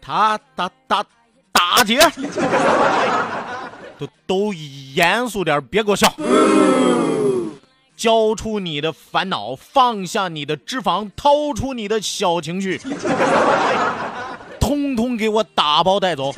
他打打打劫，都都严肃点，别给我笑。交出你的烦恼，放下你的脂肪，掏出你的小情绪，通通给我打包带走。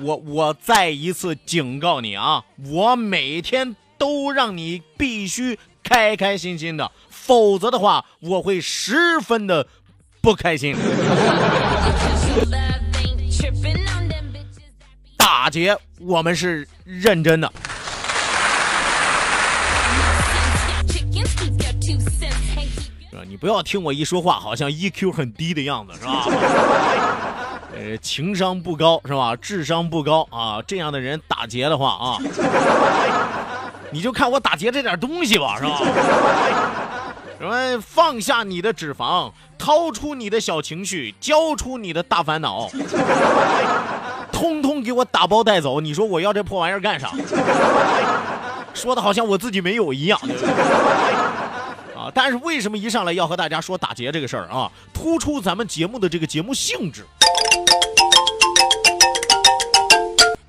我我再一次警告你啊，我每天都让你必须开开心心的，否则的话，我会十分的不开心。打劫，我们是认真的。是吧？你不要听我一说话，好像 EQ 很低的样子，是吧？呃，情商不高是吧？智商不高啊，这样的人打劫的话啊，你就看我打劫这点东西吧，是吧？什么？放下你的脂肪，掏出你的小情绪，交出你的大烦恼，通通给我打包带走。你说我要这破玩意儿干啥？说的好像我自己没有一样，对不对？啊！但是为什么一上来要和大家说打劫这个事儿啊？突出咱们节目的这个节目性质。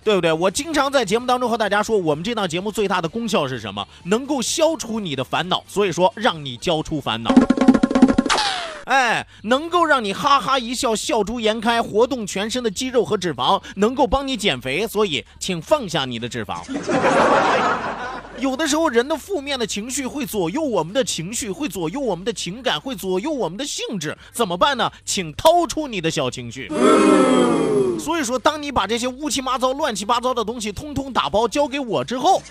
对不对？我经常在节目当中和大家说，我们这档节目最大的功效是什么？能够消除你的烦恼，所以说让你交出烦恼。哎，能够让你哈哈一笑，笑逐颜开，活动全身的肌肉和脂肪，能够帮你减肥，所以请放下你的脂肪。有的时候，人的负面的情绪会左右我们的情绪，会左右我们的情感，会左右我们的性质，怎么办呢？请掏出你的小情绪。所以说，当你把这些乌七八糟、乱七八糟的东西通通打包交给我之后，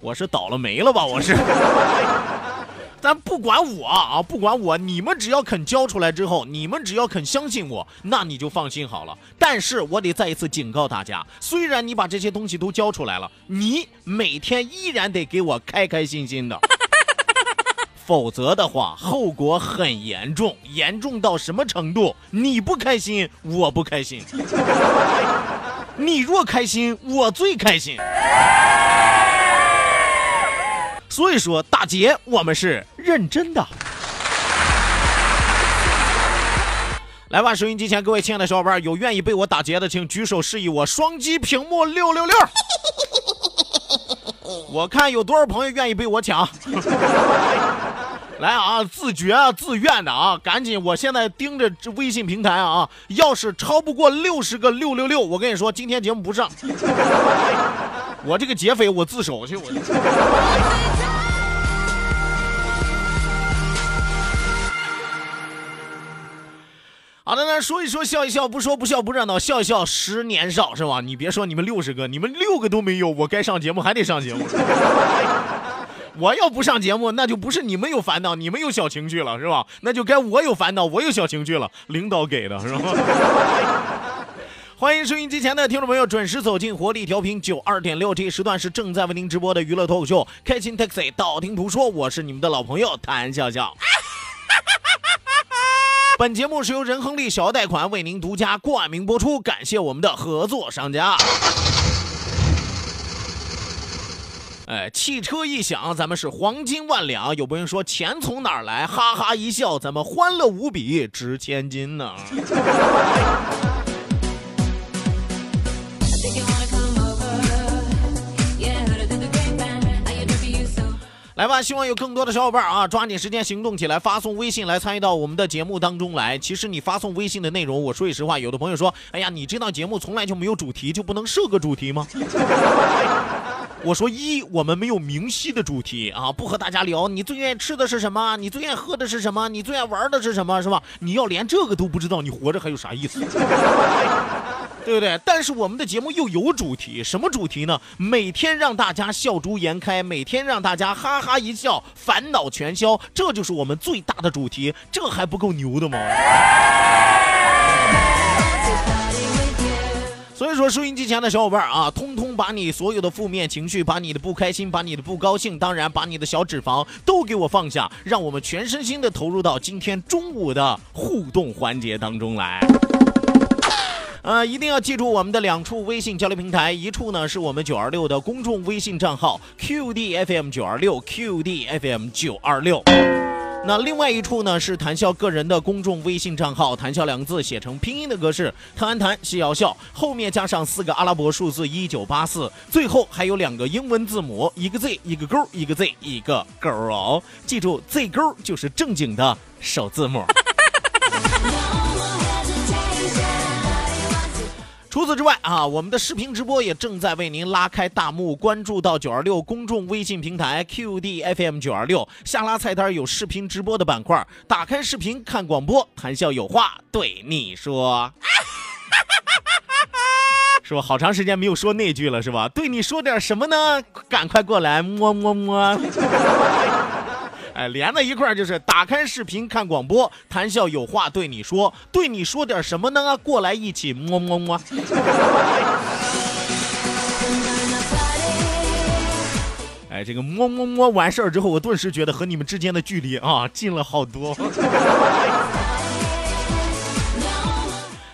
我是倒了霉了吧？我是。咱不管我啊，不管我，你们只要肯交出来之后，你们只要肯相信我，那你就放心好了。但是我得再一次警告大家，虽然你把这些东西都交出来了，你每天依然得给我开开心心的，否则的话，后果很严重，严重到什么程度？你不开心，我不开心；你若开心，我最开心。所以说，打劫，我们是认真的。来吧，收音机前各位亲爱的小伙伴，有愿意被我打劫的，请举手示意我，双击屏幕六六六。我看有多少朋友愿意被我抢。来啊，自觉啊，自愿的啊，赶紧！我现在盯着这微信平台啊，要是超不过六十个六六六，我跟你说，今天节目不上。我这个劫匪，我自首去，我。好的，那说一说，笑一笑，不说不笑不热闹，笑一笑十年少，是吧？你别说你们六十个，你们六个都没有，我该上节目还得上节目。我要不上节目，那就不是你们有烦恼，你们有小情绪了，是吧？那就该我有烦恼，我有小情绪了，领导给的是吧？欢迎收音机前的听众朋友准时走进活力调频九二点六，这一时段是正在为您直播的娱乐脱口秀《开心 Taxi》，道听途说，我是你们的老朋友谭笑笑。本节目是由仁恒利小额贷款为您独家冠名播出，感谢我们的合作商家。哎，汽车一响，咱们是黄金万两。有朋友说钱从哪儿来？哈哈一笑，咱们欢乐无比，值千金呢。来吧，希望有更多的小伙伴啊，抓紧时间行动起来，发送微信来参与到我们的节目当中来。其实你发送微信的内容，我说句实话，有的朋友说，哎呀，你这档节目从来就没有主题，就不能设个主题吗？我说一，我们没有明晰的主题啊，不和大家聊你最愿意吃的是什么，你最愿意喝的是什么，你最爱玩的是什么，是吧？你要连这个都不知道，你活着还有啥意思？对不对？但是我们的节目又有主题，什么主题呢？每天让大家笑逐颜开，每天让大家哈哈一笑，烦恼全消，这就是我们最大的主题，这还不够牛的吗？所以说，收音机前的小伙伴啊，通通把你所有的负面情绪，把你的不开心，把你的不高兴，当然把你的小脂肪都给我放下，让我们全身心的投入到今天中午的互动环节当中来。呃，一定要记住我们的两处微信交流平台，一处呢是我们九二六的公众微信账号 QDFM 九二六 QDFM 九二六。那另外一处呢是谈笑个人的公众微信账号，谈笑两个字写成拼音的格式，谈安谈笑笑，后面加上四个阿拉伯数字一九八四，最后还有两个英文字母，一个 Z 一个勾，一个 Z 一个勾哦，记住 Z 勾就是正经的首字母。除此之外啊，我们的视频直播也正在为您拉开大幕。关注到九二六公众微信平台 QDFM 九二六，下拉菜单有视频直播的板块，打开视频看广播，谈笑有话对你说，是吧？好长时间没有说那句了，是吧？对你说点什么呢？赶快过来摸摸摸。哎，连在一块儿就是打开视频看广播，谈笑有话对你说，对你说点什么呢？过来一起摸摸摸。哎，这个摸摸摸完事儿之后，我顿时觉得和你们之间的距离啊近了好多。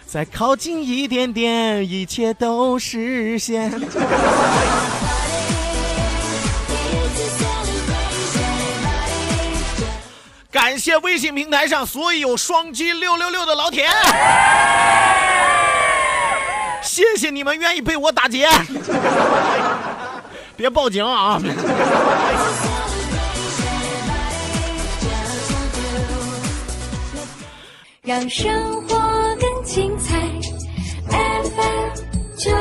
再靠近一点点，一切都实现。感谢微信平台上所有双击六六六的老铁，谢谢你们愿意被我打劫，别报警啊！让生活更精彩，FM 九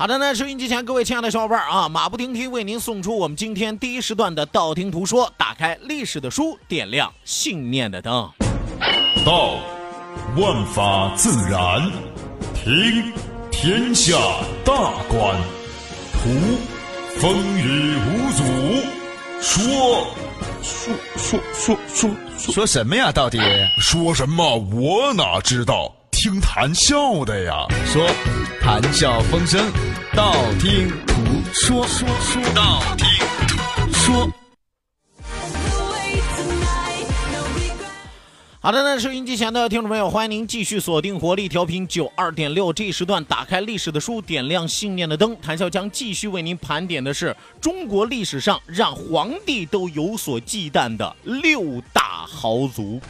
好的呢，收音机前各位亲爱的小伙伴啊，马不停蹄为您送出我们今天第一时段的道听途说，打开历史的书，点亮信念的灯。道，万法自然；听，天下大观；图，风雨无阻；说，说说说说说什么呀？到底说什么？我哪知道？听谈笑的呀。说谈笑风生，道听途说，说说道听途说。好的，那收音机前的听众朋友，欢迎您继续锁定活力调频九二点六这一时段，打开历史的书，点亮信念的灯。谭笑将继续为您盘点的是中国历史上让皇帝都有所忌惮的六大豪族。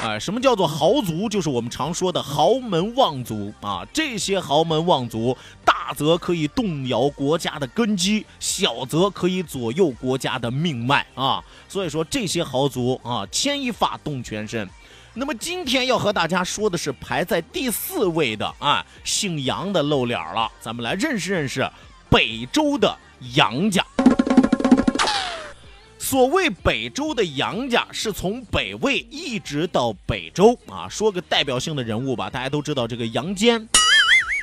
哎，什么叫做豪族？就是我们常说的豪门望族啊。这些豪门望族，大则可以动摇国家的根基，小则可以左右国家的命脉啊。所以说，这些豪族啊，牵一发动全身。那么今天要和大家说的是排在第四位的啊，姓杨的露脸了。咱们来认识认识北周的杨家。所谓北周的杨家，是从北魏一直到北周啊。说个代表性的人物吧，大家都知道这个杨坚，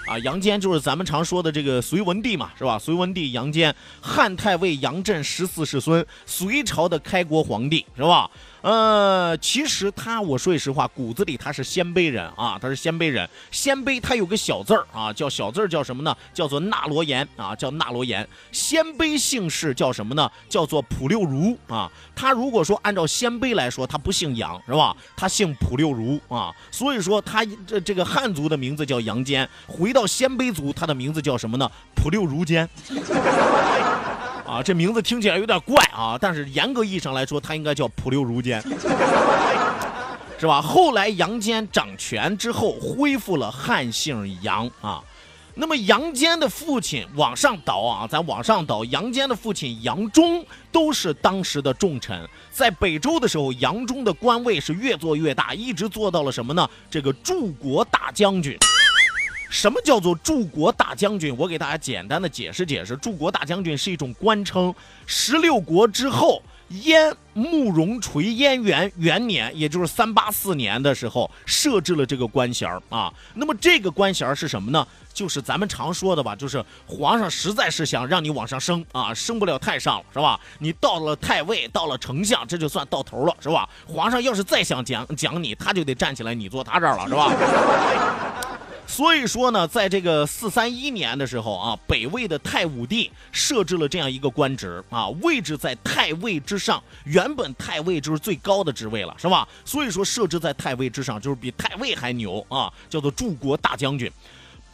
啊，杨坚就是咱们常说的这个隋文帝嘛，是吧？隋文帝杨坚，汉太尉杨震十四世孙，隋朝的开国皇帝，是吧？呃，其实他，我说句实话，骨子里他是鲜卑人啊，他是鲜卑人。鲜卑他有个小字儿啊，叫小字儿叫什么呢？叫做纳罗延啊，叫纳罗延。鲜卑姓氏叫什么呢？叫做普六如啊。他如果说按照鲜卑来说，他不姓杨是吧？他姓普六如啊。所以说他这这个汉族的名字叫杨坚，回到鲜卑族，他的名字叫什么呢？普六如坚。啊，这名字听起来有点怪啊，但是严格意义上来说，他应该叫普六如坚。是吧？后来杨坚掌权之后，恢复了汉姓杨啊。那么杨坚的父亲往上倒啊，咱往上倒，杨坚的父亲杨忠都是当时的重臣，在北周的时候，杨忠的官位是越做越大，一直做到了什么呢？这个柱国大将军。什么叫做柱国大将军？我给大家简单的解释解释，柱国大将军是一种官称。十六国之后。燕慕容垂燕元元年，也就是三八四年的时候，设置了这个官衔啊。那么这个官衔是什么呢？就是咱们常说的吧，就是皇上实在是想让你往上升啊，升不了太上了，是吧？你到了太尉，到了丞相，这就算到头了，是吧？皇上要是再想讲讲你，他就得站起来，你坐他这儿了，是吧？所以说呢，在这个四三一年的时候啊，北魏的太武帝设置了这样一个官职啊，位置在太尉之上。原本太尉就是最高的职位了，是吧？所以说设置在太尉之上，就是比太尉还牛啊，叫做柱国大将军。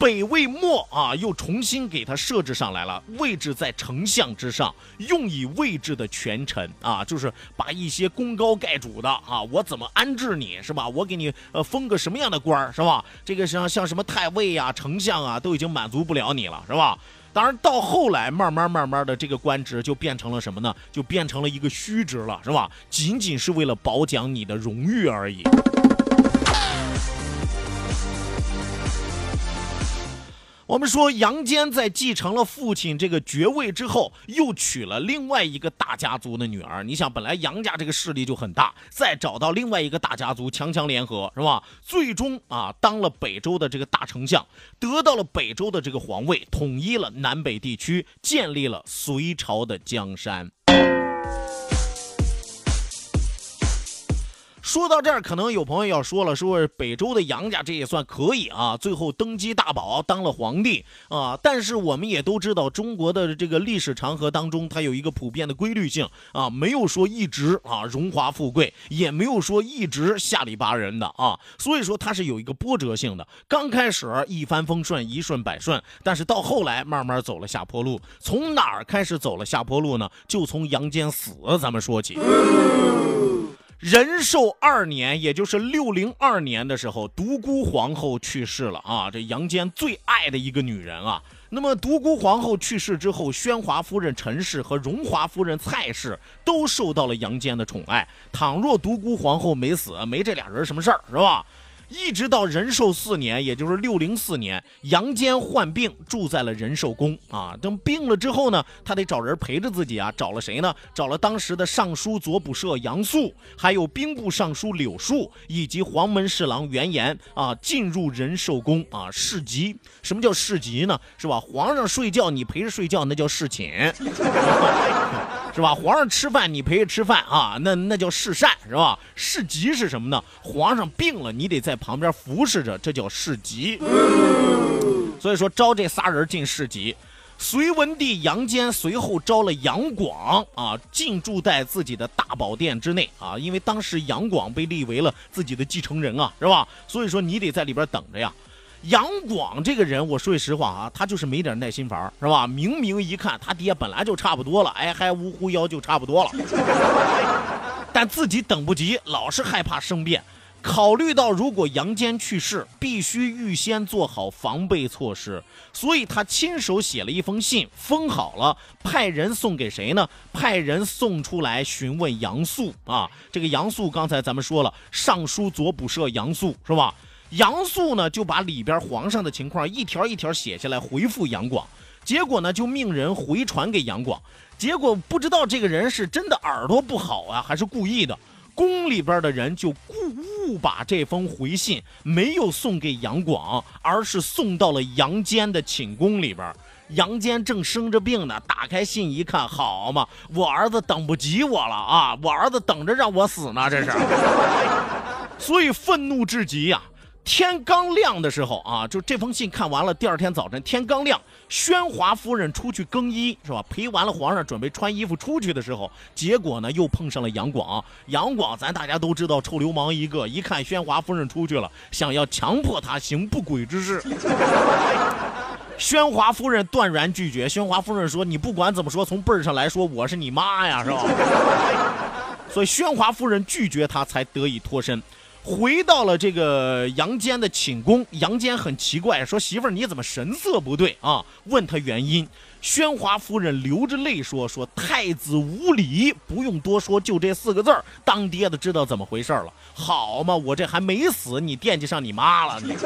北魏末啊，又重新给他设置上来了，位置在丞相之上，用以位置的权臣啊，就是把一些功高盖主的啊，我怎么安置你是吧？我给你呃封个什么样的官是吧？这个像像什么太尉呀、丞相啊，都已经满足不了你了是吧？当然到后来慢慢慢慢的这个官职就变成了什么呢？就变成了一个虚职了是吧？仅仅是为了褒奖你的荣誉而已。我们说杨坚在继承了父亲这个爵位之后，又娶了另外一个大家族的女儿。你想，本来杨家这个势力就很大，再找到另外一个大家族强强联合，是吧？最终啊，当了北周的这个大丞相，得到了北周的这个皇位，统一了南北地区，建立了隋朝的江山。说到这儿，可能有朋友要说了，说北周的杨家这也算可以啊，最后登基大宝当了皇帝啊。但是我们也都知道，中国的这个历史长河当中，它有一个普遍的规律性啊，没有说一直啊荣华富贵，也没有说一直下里巴人的啊。所以说它是有一个波折性的。刚开始一帆风顺，一顺百顺，但是到后来慢慢走了下坡路。从哪儿开始走了下坡路呢？就从杨坚死咱们说起。仁寿二年，也就是六零二年的时候，独孤皇后去世了啊！这杨坚最爱的一个女人啊。那么独孤皇后去世之后，宣华夫人陈氏和荣华夫人蔡氏都受到了杨坚的宠爱。倘若独孤皇后没死，没这俩人什么事儿，是吧？一直到仁寿四年，也就是六零四年，杨坚患病，住在了仁寿宫啊。等病了之后呢，他得找人陪着自己啊。找了谁呢？找了当时的尚书左仆射杨素，还有兵部尚书柳树，以及黄门侍郎袁岩啊，进入仁寿宫啊侍疾。什么叫侍疾呢？是吧？皇上睡觉，你陪着睡觉，那叫侍寝。是吧？皇上吃饭，你陪着吃饭啊，那那叫侍膳，是吧？侍疾是什么呢？皇上病了，你得在旁边服侍着，这叫侍疾。所以说招这仨人进侍疾。隋文帝杨坚随后招了杨广啊，进驻在自己的大宝殿之内啊，因为当时杨广被立为了自己的继承人啊，是吧？所以说你得在里边等着呀。杨广这个人，我说句实话啊，他就是没点耐心烦是吧？明明一看他爹本来就差不多了，哎，还呜呼腰就差不多了，但自己等不及，老是害怕生变。考虑到如果杨坚去世，必须预先做好防备措施，所以他亲手写了一封信，封好了，派人送给谁呢？派人送出来询问杨素啊。这个杨素刚才咱们说了，尚书左仆射杨素是吧？杨素呢，就把里边皇上的情况一条一条写下来回复杨广，结果呢，就命人回传给杨广，结果不知道这个人是真的耳朵不好啊，还是故意的，宫里边的人就故误把这封回信没有送给杨广，而是送到了杨坚的寝宫里边。杨坚正生着病呢，打开信一看，好嘛，我儿子等不及我了啊，我儿子等着让我死呢，这是，所以愤怒至极呀。天刚亮的时候啊，就这封信看完了。第二天早晨天刚亮，宣华夫人出去更衣是吧？陪完了皇上，准备穿衣服出去的时候，结果呢又碰上了杨广。杨广咱大家都知道，臭流氓一个。一看宣华夫人出去了，想要强迫他行不轨之事。宣华夫人断然拒绝。宣华夫人说：“你不管怎么说，从辈儿上来说，我是你妈呀，是吧？” 所以宣华夫人拒绝他，才得以脱身。回到了这个杨坚的寝宫，杨坚很奇怪，说：“媳妇儿，你怎么神色不对啊？”问他原因，宣华夫人流着泪说：“说太子无礼，不用多说，就这四个字儿，当爹的知道怎么回事了。好嘛，我这还没死，你惦记上你妈了你。”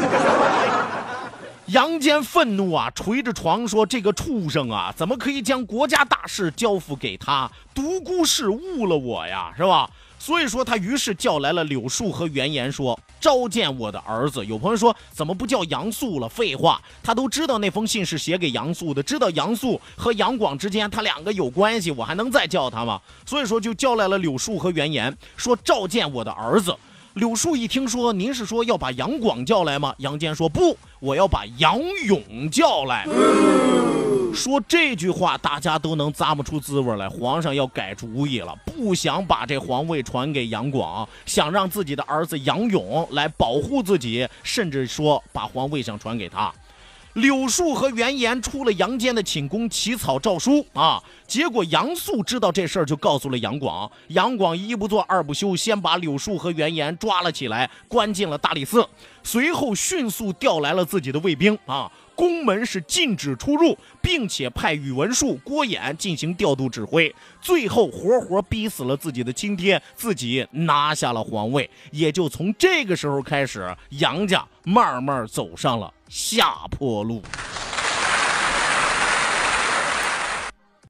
杨坚愤怒啊，捶着床说：“这个畜生啊，怎么可以将国家大事交付给他？独孤氏误了我呀，是吧？”所以说，他于是叫来了柳树和袁岩，说召见我的儿子。有朋友说，怎么不叫杨素了？废话，他都知道那封信是写给杨素的，知道杨素和杨广之间他两个有关系，我还能再叫他吗？所以说，就叫来了柳树和袁岩，说召见我的儿子。柳树一听说，您是说要把杨广叫来吗？杨坚说不，我要把杨勇叫来。说这句话，大家都能咂摸出滋味来。皇上要改主意了，不想把这皇位传给杨广，想让自己的儿子杨勇来保护自己，甚至说把皇位想传给他。柳树和袁岩出了杨坚的寝宫起草诏书啊，结果杨素知道这事儿，就告诉了杨广。杨广一不做二不休，先把柳树和袁岩抓了起来，关进了大理寺，随后迅速调来了自己的卫兵啊。宫门是禁止出入，并且派宇文述、郭衍进行调度指挥，最后活活逼死了自己的亲爹，自己拿下了皇位。也就从这个时候开始，杨家慢慢走上了下坡路。